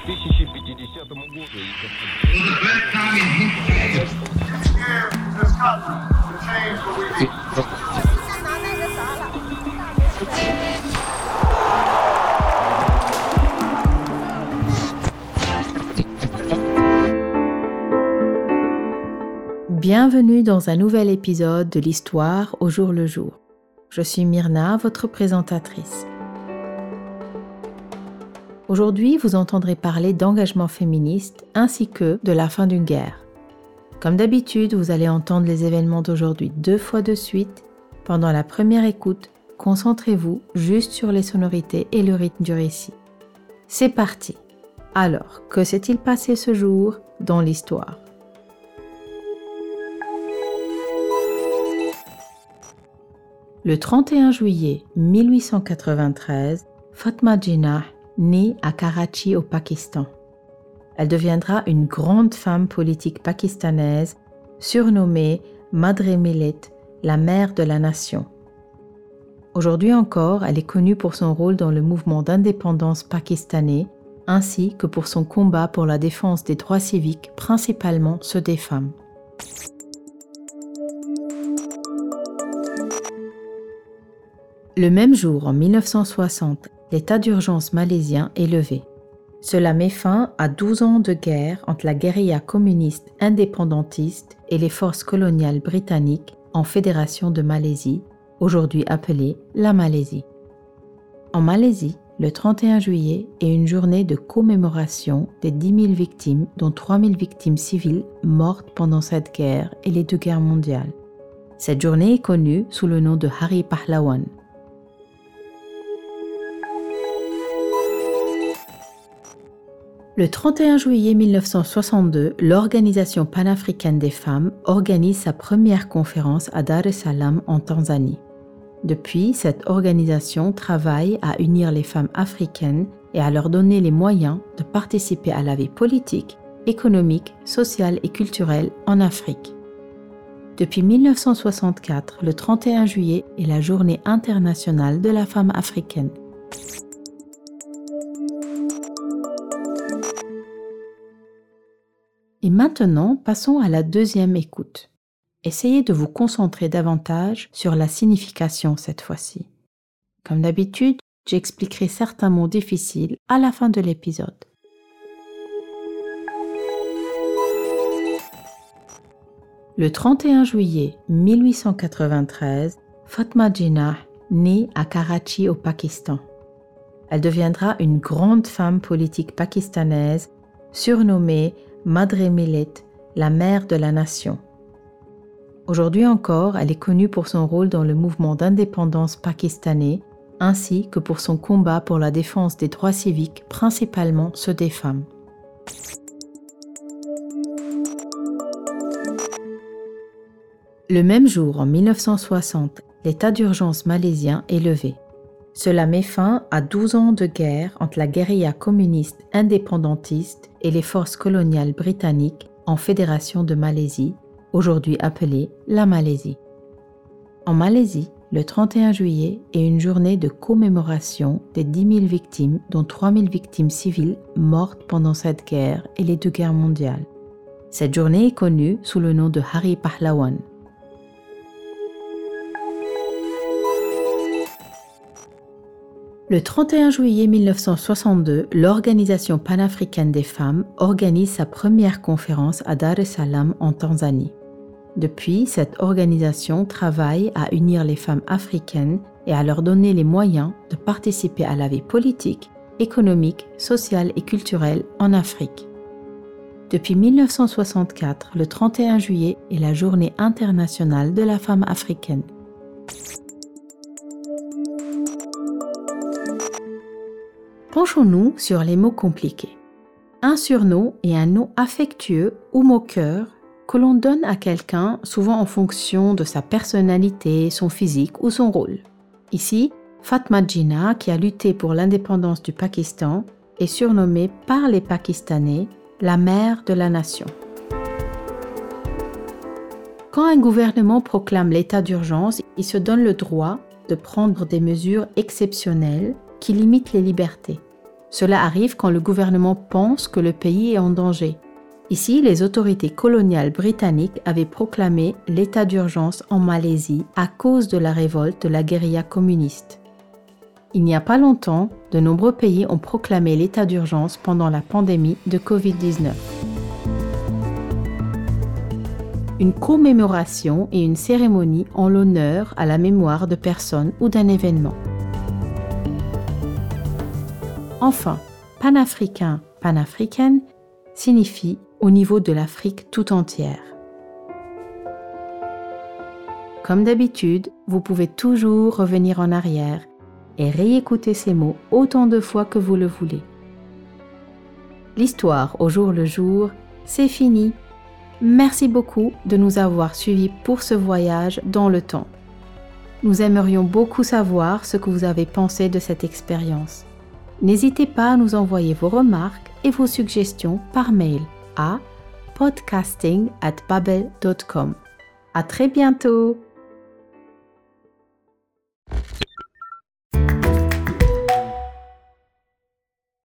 2050 году. Bienvenue dans un nouvel épisode de l'histoire au jour le jour. Je suis Myrna, votre présentatrice. Aujourd'hui, vous entendrez parler d'engagement féministe ainsi que de la fin d'une guerre. Comme d'habitude, vous allez entendre les événements d'aujourd'hui deux fois de suite. Pendant la première écoute, concentrez-vous juste sur les sonorités et le rythme du récit. C'est parti. Alors, que s'est-il passé ce jour dans l'histoire? Le 31 juillet 1893, Fatma Jinnah naît à Karachi au Pakistan. Elle deviendra une grande femme politique pakistanaise, surnommée Madre Millet, la mère de la nation. Aujourd'hui encore, elle est connue pour son rôle dans le mouvement d'indépendance pakistanais, ainsi que pour son combat pour la défense des droits civiques, principalement ceux des femmes. Le même jour, en 1960, l'état d'urgence malaisien est levé. Cela met fin à 12 ans de guerre entre la guérilla communiste indépendantiste et les forces coloniales britanniques en Fédération de Malaisie, aujourd'hui appelée la Malaisie. En Malaisie, le 31 juillet est une journée de commémoration des 10 000 victimes, dont 3 000 victimes civiles mortes pendant cette guerre et les deux guerres mondiales. Cette journée est connue sous le nom de Hari Pahlawan, Le 31 juillet 1962, l'Organisation panafricaine des femmes organise sa première conférence à Dar es Salaam en Tanzanie. Depuis, cette organisation travaille à unir les femmes africaines et à leur donner les moyens de participer à la vie politique, économique, sociale et culturelle en Afrique. Depuis 1964, le 31 juillet est la journée internationale de la femme africaine. Et maintenant, passons à la deuxième écoute. Essayez de vous concentrer davantage sur la signification cette fois-ci. Comme d'habitude, j'expliquerai certains mots difficiles à la fin de l'épisode. Le 31 juillet 1893, Fatma Jinnah naît à Karachi au Pakistan. Elle deviendra une grande femme politique pakistanaise surnommée Madre Millet, la mère de la nation. Aujourd'hui encore, elle est connue pour son rôle dans le mouvement d'indépendance pakistanais ainsi que pour son combat pour la défense des droits civiques, principalement ceux des femmes. Le même jour, en 1960, l'état d'urgence malaisien est levé. Cela met fin à 12 ans de guerre entre la guérilla communiste indépendantiste et les forces coloniales britanniques en Fédération de Malaisie, aujourd'hui appelée la Malaisie. En Malaisie, le 31 juillet est une journée de commémoration des 10 000 victimes, dont 3 000 victimes civiles mortes pendant cette guerre et les deux guerres mondiales. Cette journée est connue sous le nom de Hari Pahlawan, Le 31 juillet 1962, l'Organisation panafricaine des femmes organise sa première conférence à Dar es Salaam en Tanzanie. Depuis, cette organisation travaille à unir les femmes africaines et à leur donner les moyens de participer à la vie politique, économique, sociale et culturelle en Afrique. Depuis 1964, le 31 juillet est la journée internationale de la femme africaine. Penchons-nous sur les mots compliqués. Un surnom est un nom affectueux ou moqueur que l'on donne à quelqu'un souvent en fonction de sa personnalité, son physique ou son rôle. Ici, Fatma Jinnah, qui a lutté pour l'indépendance du Pakistan, est surnommée par les Pakistanais la mère de la nation. Quand un gouvernement proclame l'état d'urgence, il se donne le droit de prendre des mesures exceptionnelles qui limitent les libertés. Cela arrive quand le gouvernement pense que le pays est en danger. Ici, les autorités coloniales britanniques avaient proclamé l'état d'urgence en Malaisie à cause de la révolte de la guérilla communiste. Il n'y a pas longtemps, de nombreux pays ont proclamé l'état d'urgence pendant la pandémie de Covid-19. Une commémoration et une cérémonie en l'honneur à la mémoire de personnes ou d'un événement. Enfin, panafricain, panafricaine signifie au niveau de l'Afrique tout entière. Comme d'habitude, vous pouvez toujours revenir en arrière et réécouter ces mots autant de fois que vous le voulez. L'histoire au jour le jour, c'est fini. Merci beaucoup de nous avoir suivis pour ce voyage dans le temps. Nous aimerions beaucoup savoir ce que vous avez pensé de cette expérience. N'hésitez pas à nous envoyer vos remarques et vos suggestions par mail à podcasting at babel.com. À très bientôt!